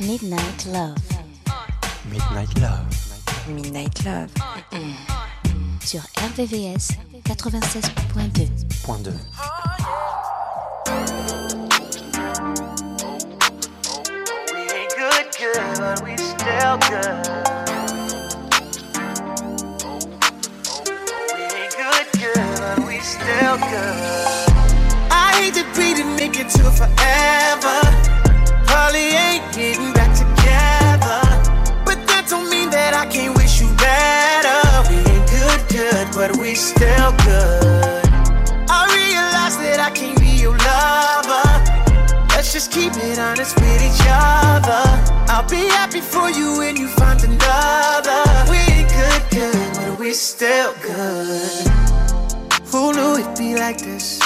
Midnight Love Midnight Love. Midnight Love. sur RVVS 96.2. Point 2. We ain't good, good, but we still good. Still good. I hate to be the nigga to forever. Probably ain't getting back together. But that don't mean that I can't wish you better. We ain't good, good, but we still good. I realize that I can't be your lover. Let's just keep it honest with each other. I'll be happy for you when you find another. We ain't good, good, but we still good. Who knew it'd be like this?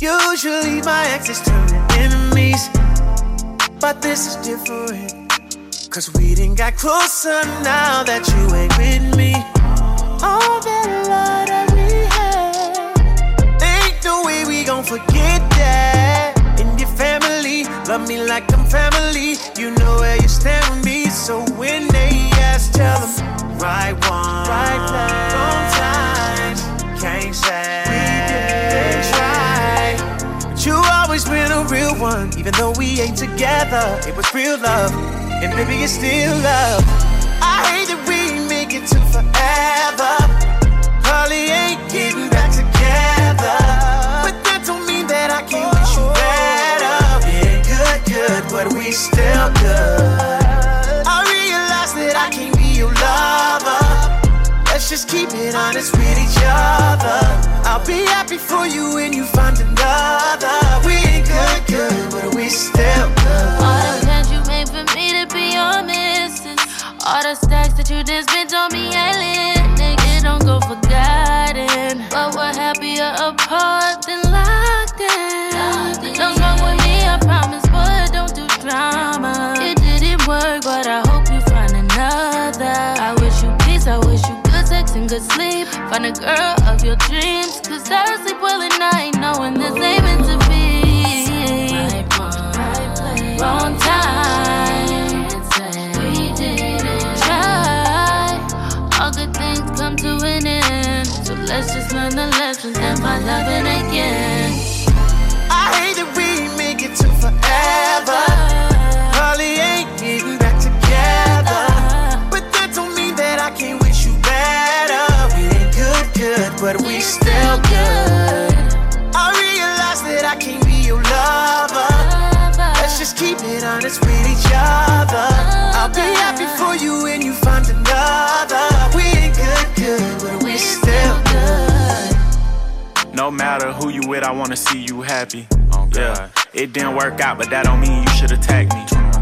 Usually my exes turn to enemies, but this is different. Cause we didn't got closer now that you ain't with me. All that love that we had, ain't no way we gon' forget that. And your family, love me like I'm family. You know where you stand with me. So when they ask, tell them, right one, right times. Can't we didn't try. But you always been a real one, even though we ain't together. It was real love, and baby, it's still love. I hate that we make it to forever. Probably ain't getting back together. But that don't mean that I can't wish you better. We ain't good, good, but we still good. Just keep it honest with each other. I'll be happy for you when you find another. We ain't good, good, but we still good. All the plans you made for me to be your missus. All the stacks that you just spent on me, ain't Nigga, don't go forgotten. But we're happier apart than locked in. Don't wrong with me, I promise, but don't do drama. Good sleep. Find a girl of your dreams, cause I don't sleep well at night, knowing this ain't meant to be. Right place, wrong time. We didn't try. All good things come to an end. So let's just learn the lessons and find loving again. Honest with each other. I'll be happy for you when you find another. We ain't good, good, but we still good. No matter who you with, I wanna see you happy. Oh, yeah, it didn't work out, but that don't mean you should attack me.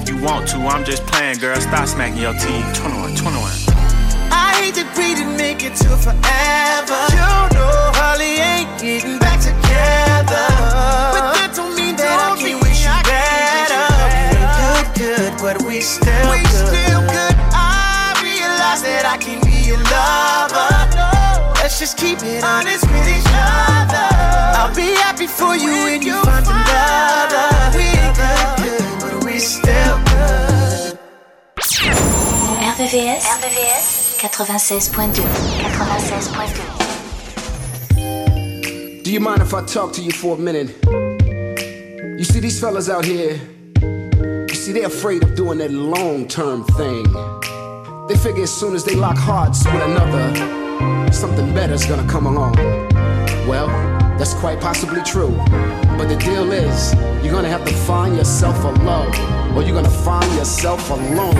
if you want to, I'm just playing, girl. Stop smacking your teeth. 21, 21. I hate that we didn't make it to forever. You know, Holly ain't getting back together. But that don't mean that I can't wish you better. We ain't good, good, but we still we good. still good. I realize that I can be your lover. Let's just keep it honest with each other. I'll be happy for you when you find another. We ain't good, good, but still good. RVVS, RVVS 96.2. 96.2. Do you mind if I talk to you for a minute? You see, these fellas out here, you see, they're afraid of doing that long term thing. They figure as soon as they lock hearts with another, something better's gonna come along. Well, that's quite possibly true. But the deal is, you're gonna have to find yourself a love, or you're gonna find yourself alone.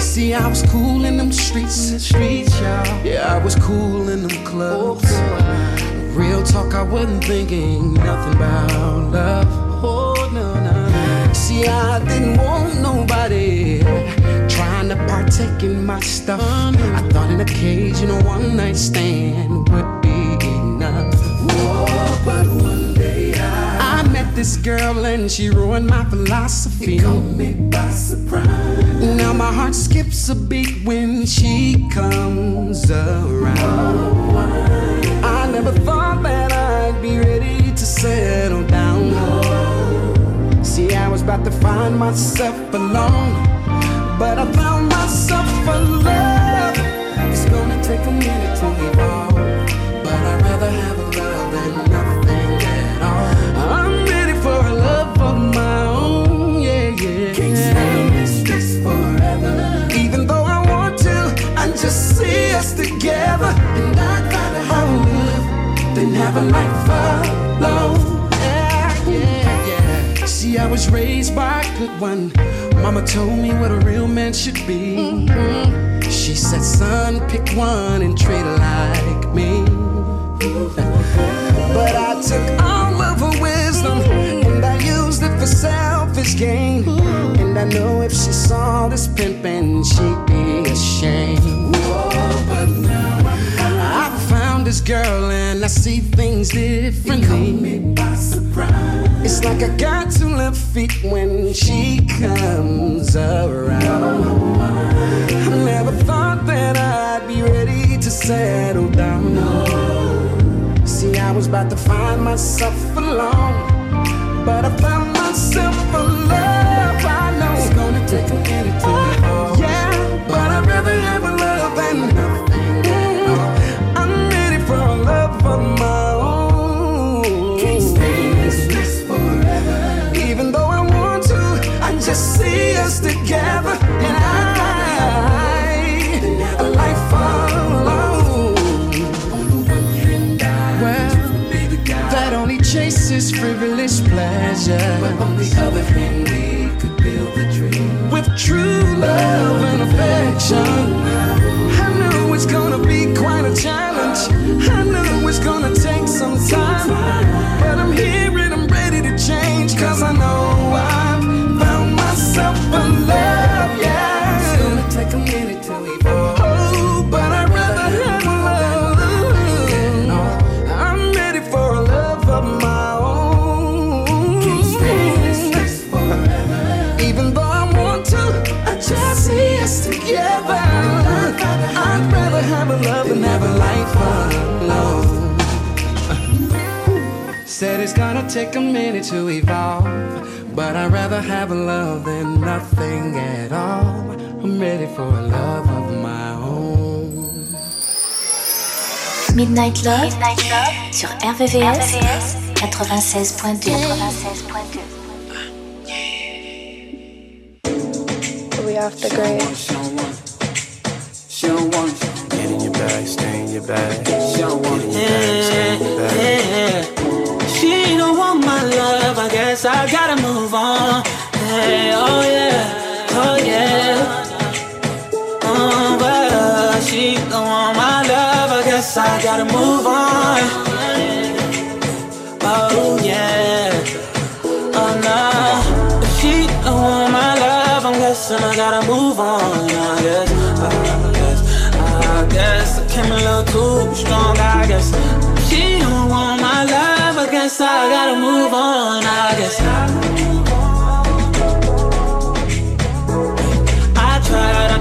See, I was cool in them streets, streets, y'all. Yeah, I was cool in them clubs. Oh, Real talk, I wasn't thinking nothing about love. Oh, no, no. See, I didn't want nobody trying to partake in my stuff. Mm-hmm. I thought an occasional one night stand would be enough. Whoa, but one day I, I met this girl and she ruined my philosophy. It caught me by surprise. Now my heart skips a beat when she comes around. I never thought that I'd be ready to settle down. See, I was about to find myself alone, but I found myself alone. It's gonna take a minute to a life alone. Yeah, yeah, yeah. See, I was raised by a good one. Mama told me what a real man should be. Mhm. She said, son, pick one and treat her like me. But I took all of her wisdom and I used it for selfish gain. And I know if she saw this pimpin', she'd be ashamed. This girl and I see things differently. me by surprise. It's like I got two left feet when she comes around. I never thought that I'd be ready to settle down. See, I was about to find myself alone, but I found myself a love. I know it's gonna take a minute to evolve. Oh, yeah, but I'd rather have frivolous pleasure. But on the other hand, we could build a dream with true love and affection. I know it's gonna be quite a challenge. I know it's gonna take take a minute to evolve, but I'd rather have a love than nothing at all. I'm ready for a love of my own. Midnight Love, sur RVVS, 96.2. 96.2. We off the grid. She don't want it. Get in your bag, stay in your bag. She don't want it. Stay in your bag. I guess I gotta move on. Hey, oh yeah, oh yeah. Oh, but uh, she don't want my love, I guess I gotta move on. Oh yeah, oh no. If she don't want my love, I'm guessing I gotta move on. Guess I gotta move on. I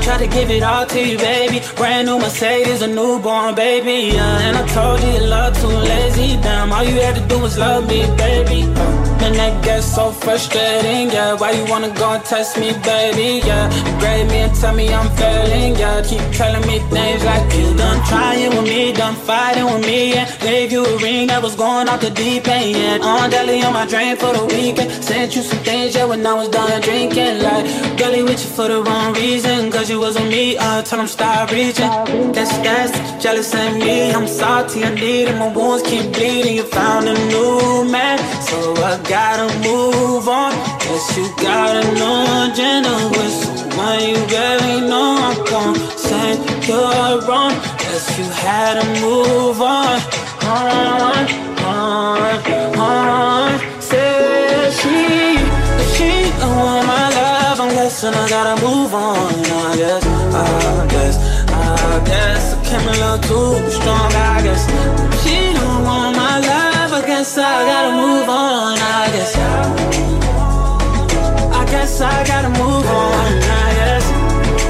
tried to give it all to you, baby. Brand new Mercedes, a newborn baby. Yeah, and I told you your love too lazy. Damn, all you had to do was love me, baby. Man, that gets so frustrating, yeah. Why you wanna go and test me, baby? Yeah, grade me and tell me I'm failing, yeah. Keep telling me things like you done trying with me, done fighting with me, yeah. Gave you a ring that was going off the deep end, yeah. On deli on my drain for the weekend. Sent you some things, yeah, when I was done drinking. Like, girlie with you for the wrong reason, cause you was on me, I told him stop reaching. That's that's jealous and me. I'm salty, I need it. My wounds keep bleeding. You found a new man, so I gotta move on. Guess you got a new agenda with someone you really know. I'm gonna say you're wrong. Guess you had to move on. On, on, on. Says she, she don't want my love unless I gotta move on. Too strong. I guess she don't want my love. I guess I gotta move on. I guess, I guess I gotta move on. I guess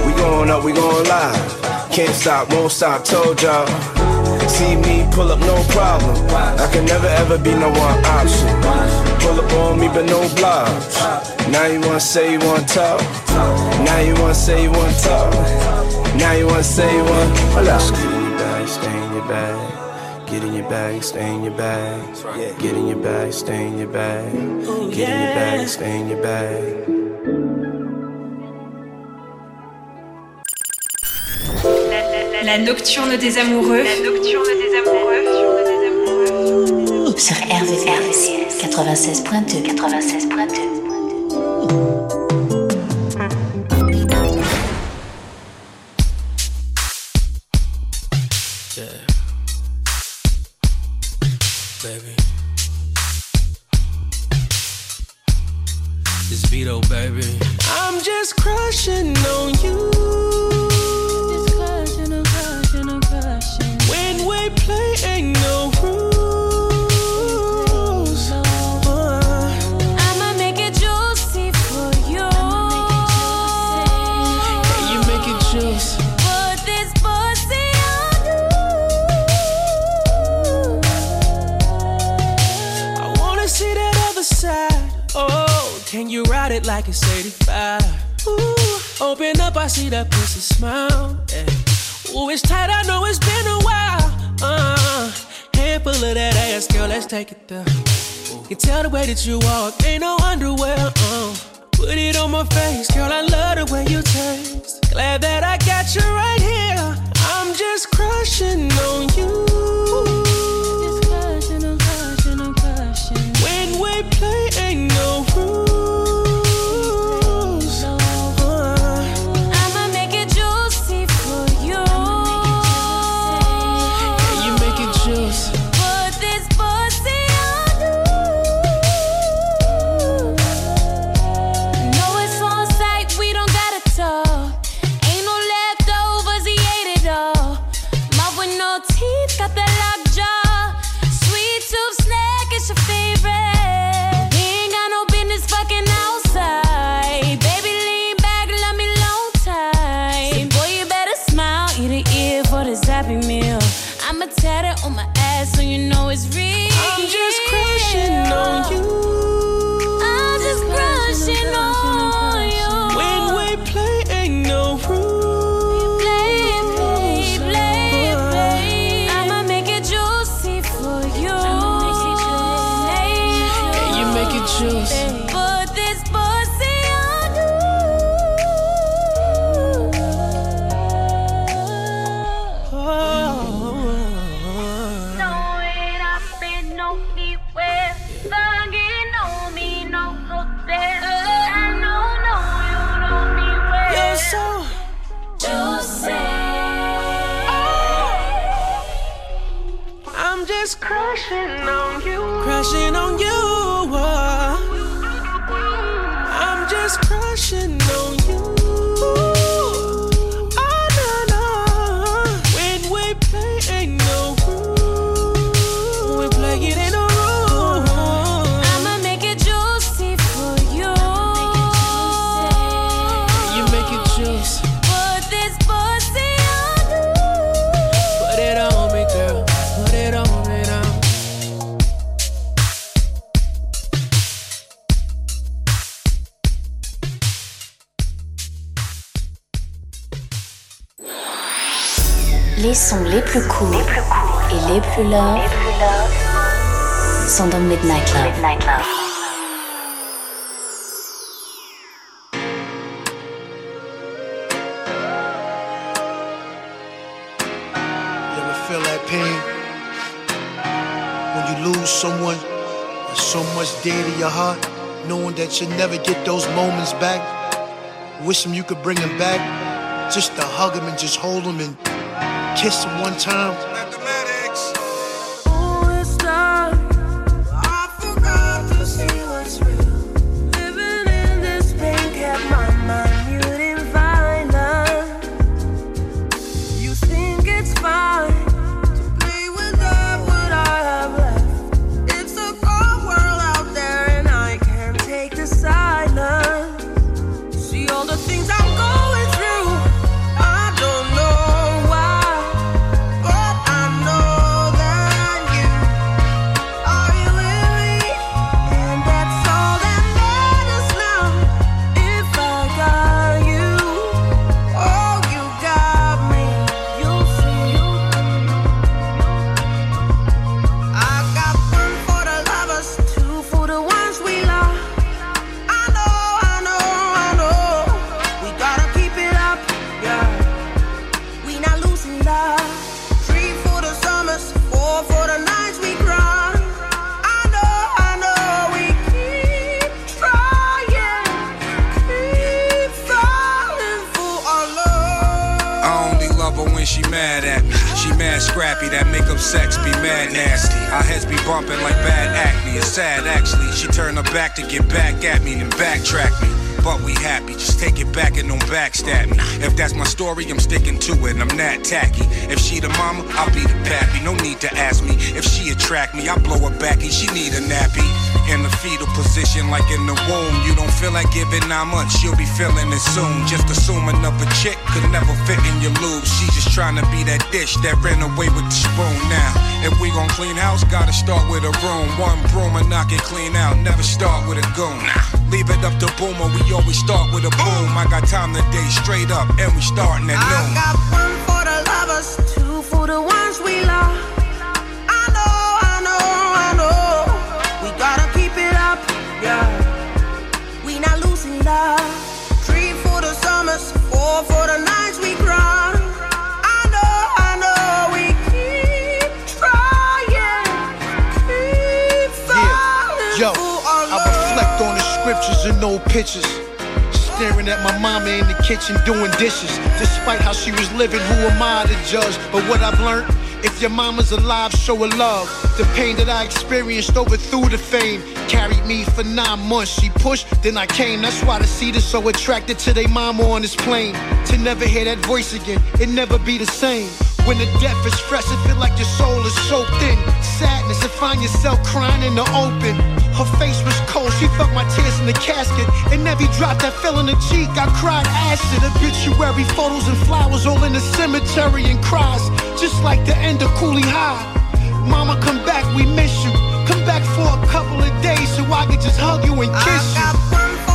we going up, we going live. Can't stop, won't stop, told y'all. See me pull up, no problem. I can never ever be no one option. Pull up on me, but no blocks. Now you wanna say you wanna talk. Now you wanna say you wanna talk. Now you wanna say you wanna. Hold your bag. Get in your bag, stay in your bag. Get in your bag, stay in your bag. Get in your bag, stay in your bag. La nocturne des amoureux. La nocturne des amoureux. Sur RVCS 96.2 96.2 Baby. This Vito, baby. I'm just crushing on you. Just crashing on crashing on crashing when we play ain't no like it's 85? Ooh, open up, I see that pussy smile. Yeah. Ooh, it's tight, I know it's been a while. Uh, handful of that ass, girl, let's take it there. You can tell the way that you walk, ain't no underwear. Uh, put it on my face, girl, I love the way you taste. Glad that I got you right here. I'm just crushing on you. Just crushing, I'm crushing, I'm crushing. When we play, ain't no rules. Knowing never get those moments back. Wish them you could bring them back, just to hug them and just hold them and kiss him one time. Sex be mad nasty. Our heads be bumping like bad acne. It's sad actually. She turned her back to get back at me and backtrack me but we happy. Just take it back and don't backstab me. If that's my story, I'm sticking to it. I'm not tacky. If she the mama, I'll be the pappy. No need to ask me if she attract me. I blow her back and she need a nappy. In the fetal position, like in the womb. You don't feel like giving nine months, you'll be feeling it soon. Just assuming of a chick could never fit in your lube. She's just trying to be that dish that ran away with the spoon. Now, if we gon' clean house, gotta start with a room. One broom and knock it clean out. Never start with a goon. Leave it up to Boomer, we always start with a boom. I got time today, straight up, and we starting at noon. I got one for the lovers, two for the ones we love. Old pictures. Staring at my mama in the kitchen doing dishes. Despite how she was living, who am I to judge? But what I've learned, if your mama's alive, show her love. The pain that I experienced overthrew the fame. Carried me for nine months. She pushed, then I came. That's why the seed is so attracted to their mama on this plane. To never hear that voice again, it never be the same. When the death is fresh, it feel like your soul is soaked in sadness and find yourself crying in the open. Her face was cold, she felt my tears in the casket. And every drop that fell in the cheek, I cried acid. Obituary photos and flowers all in the cemetery and cries, just like the end of Cooley High. Mama, come back, we miss you. Come back for a couple of days so I can just hug you and kiss you.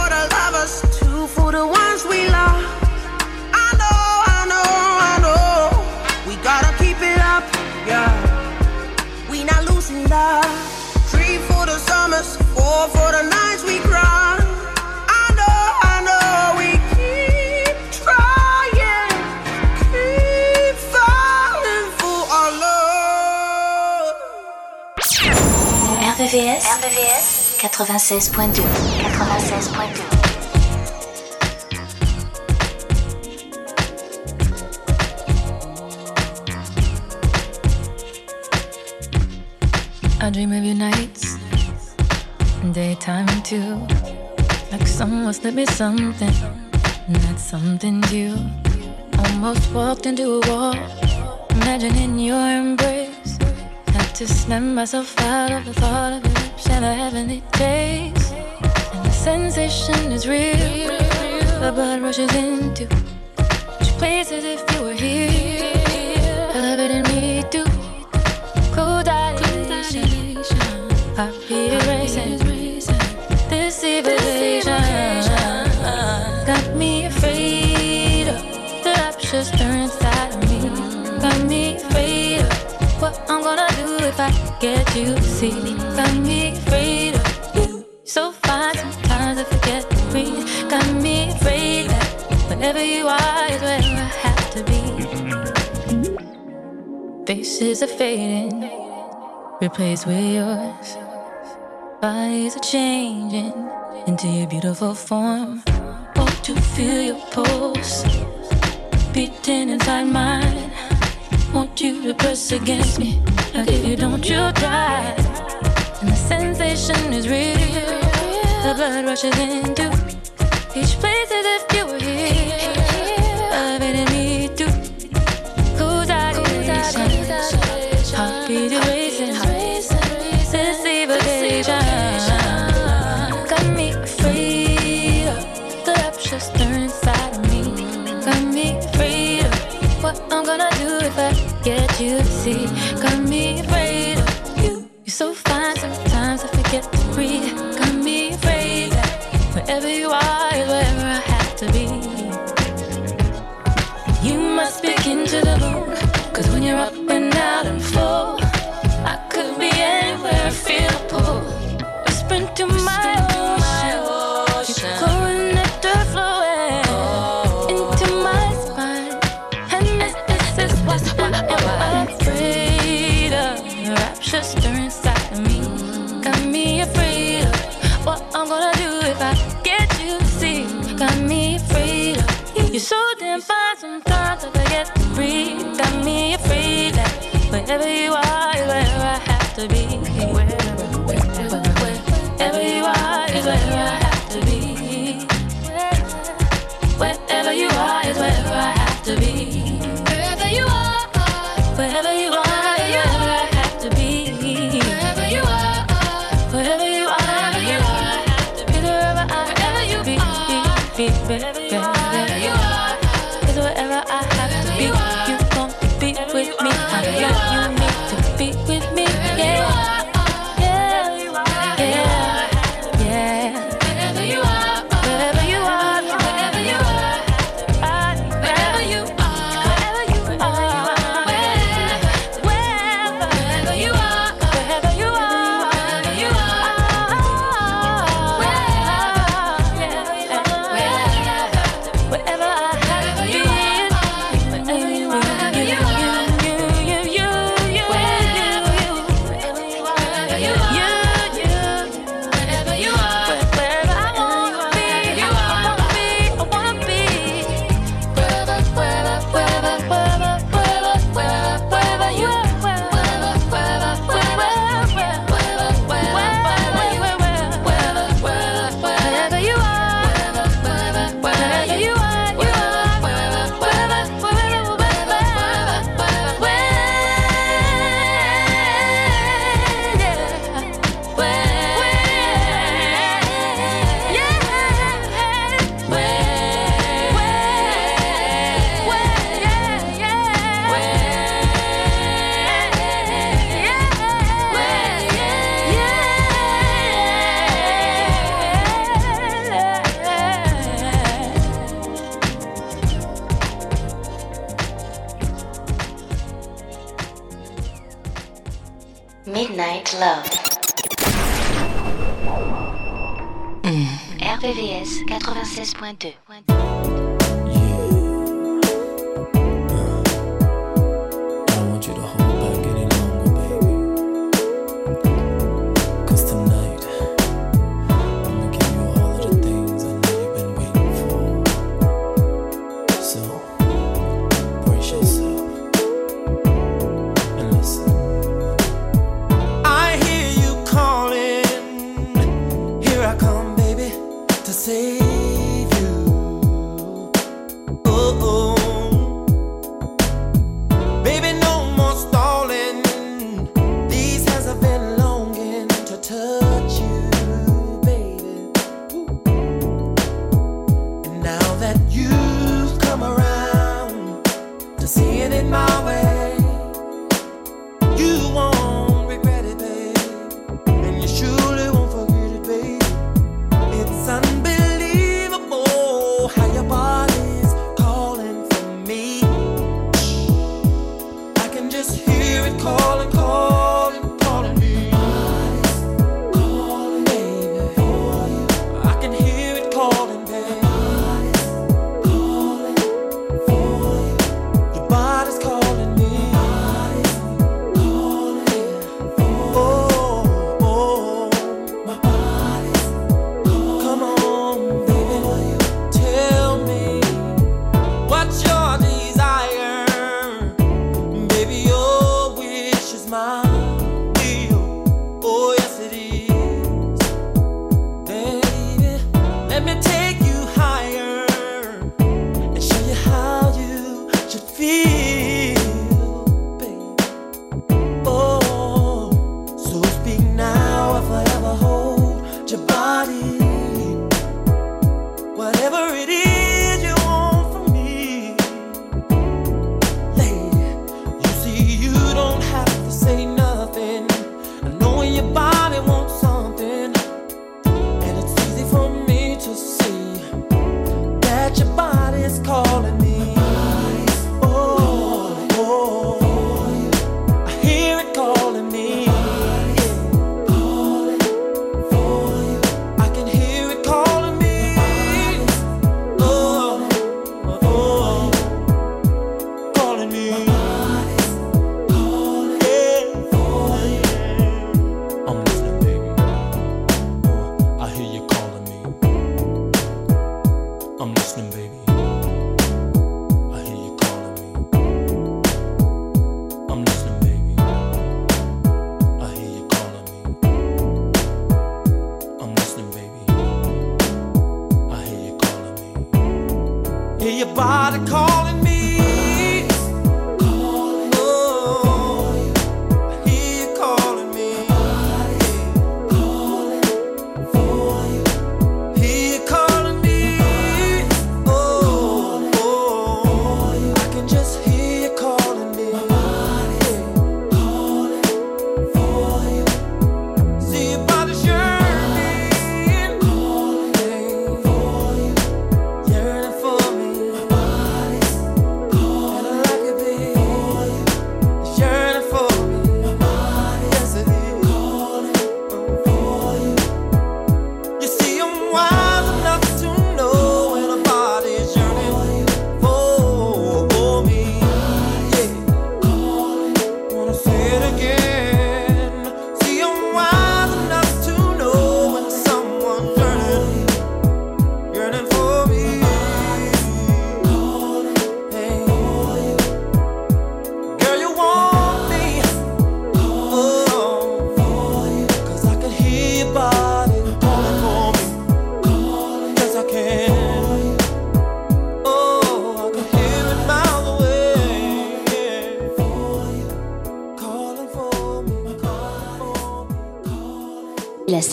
RVVS, RVVS 96.2 96.2 I dream of your nights, daytime too. Like someone slipped me something, not something you. Almost walked into a wall, imagining your embrace. Had to snap myself out of the thought of your lips and the heavenly taste. And the sensation is real, the blood rushes into each place as if you were here, get you see. Got me afraid of you. So fine sometimes I forget to breathe. Got me afraid that wherever you are is where I have to be. Faces are fading, replaced with yours. Bodies are changing into your beautiful form. Oh, to feel your pulse beating inside mine. Want you to press against me, like if you don't, you'll die. And the sensation is real. The blood rushes into each place as if you were here. Elevating me to cool dilation. Heartbeat erasing. See, got me afraid of you. You're so fine sometimes I forget to breathe. Got me afraid that wherever you are is wherever I have to be.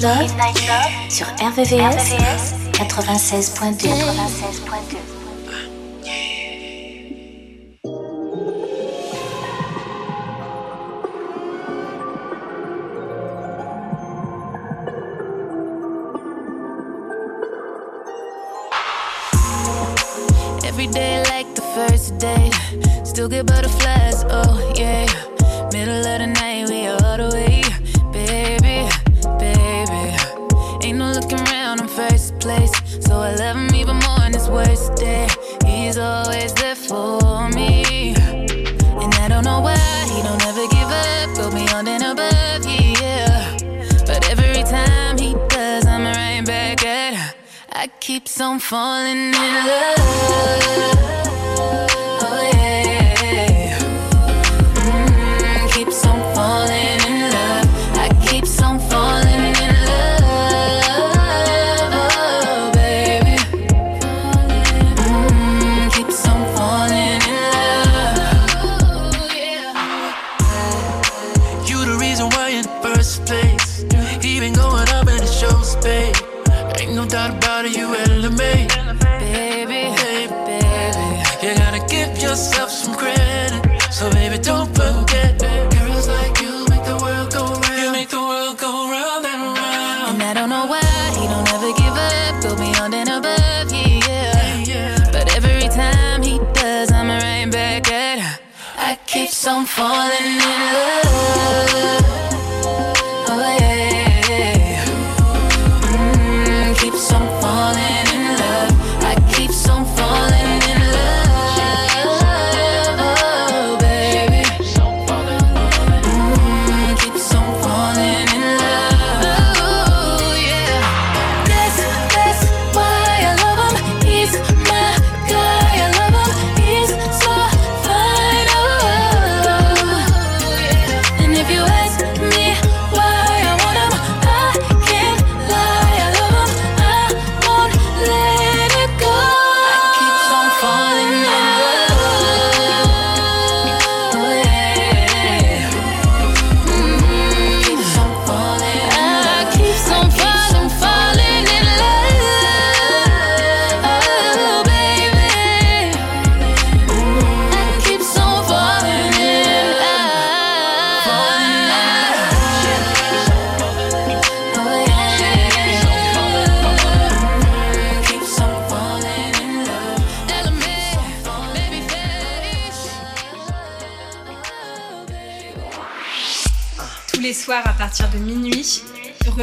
Love, sur RVVS, 96.2. Every day like the first day, still get butterflies, oh yeah. Middle of the night. keeps on falling in love.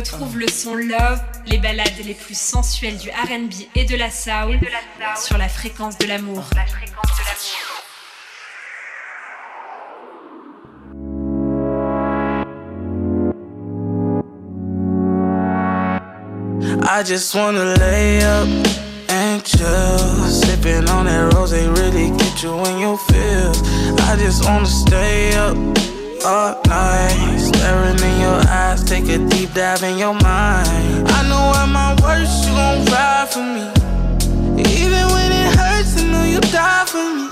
Retrouve le son Love, les balades les plus sensuelles du RB et de la soul sur la fréquence de l'amour. I just wanna lay up and chill. Sipping on that rose, they really get you in your feels. I just wanna stay up all night. Staring in your eyes, take a deep dive in your mind. I know at my worst, you gon' ride for me. Even when it hurts, I know you die for me.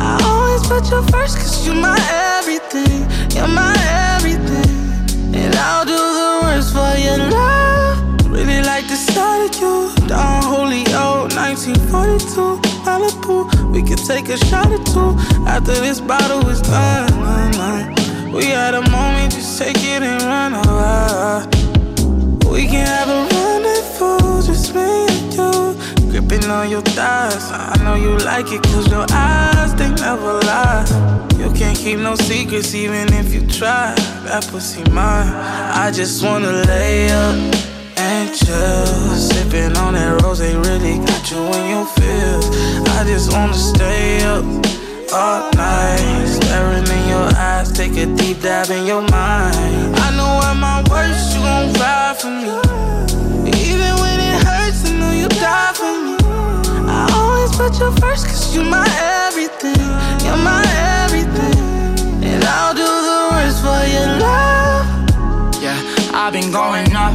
I always put you first, cause you're my everything. You're my everything. And I'll do the worst for your love. Really like the sight of you. Don Julio, 1942. Malibu. We could take a shot or two after this bottle is done. We had a moment, just take it and run away. We can have a rendezvous, just me and you. Gripping on your thighs. I know you like it, cause your eyes, they never lie. You can't keep no secrets, even if you try. That pussy mine. I just wanna lay up and chill. Sipping on that rose, they really got you in your feels. I just wanna stay up all night. Staring in your eyes, take a deep dive in your mind. I know at my worst, you gon' ride for me. Even when it hurts, I know you die for me. I always put you first, cause you're my everything. You're my everything. And I'll do the worst for your love. Yeah, I've been going up,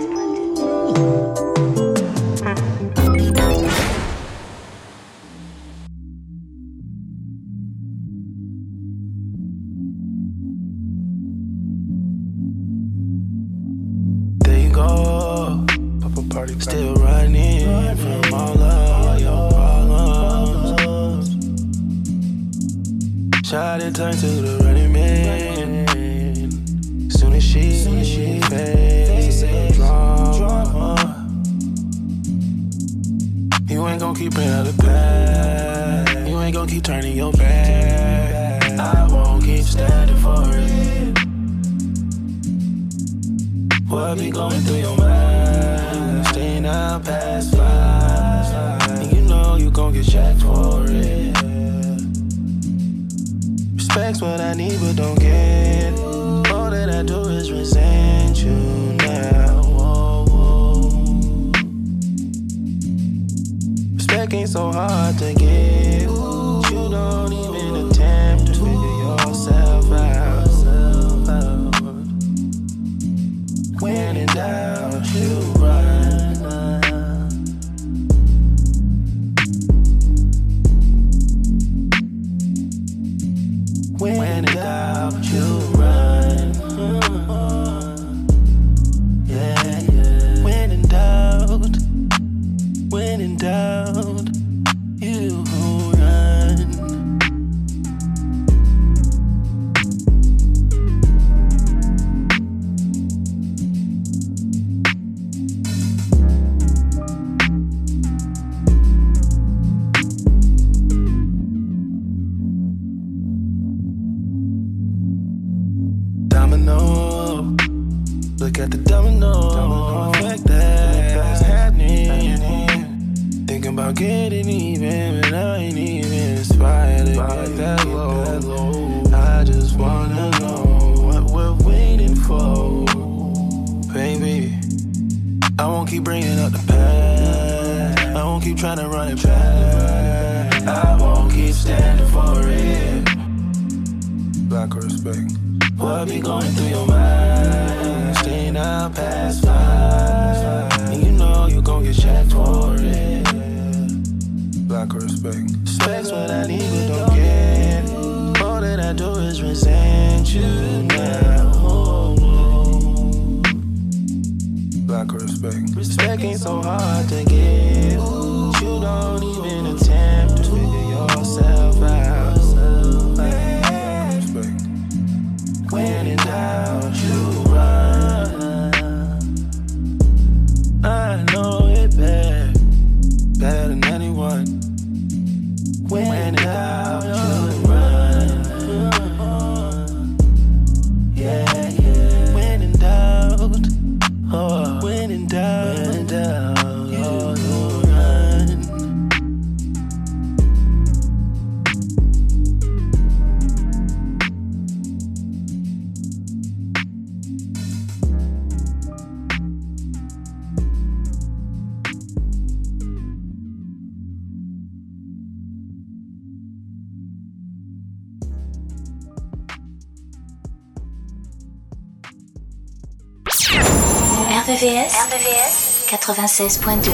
RVVS, 96.2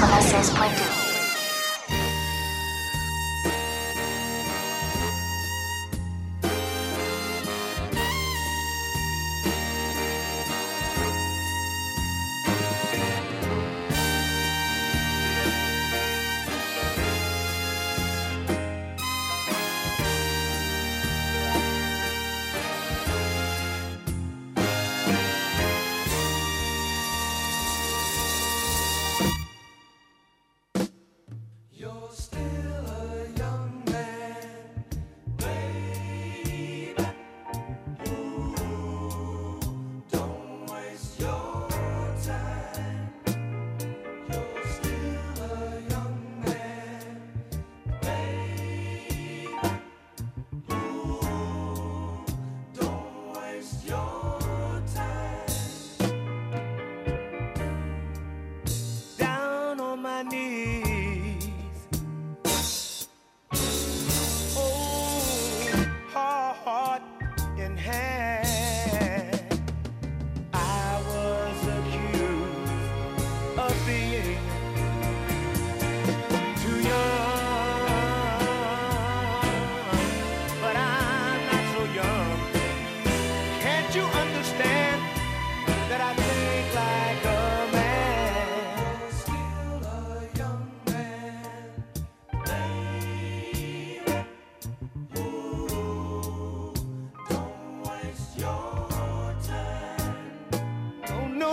96.2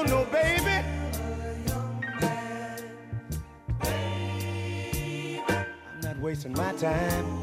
no, baby. I'm not wasting my time.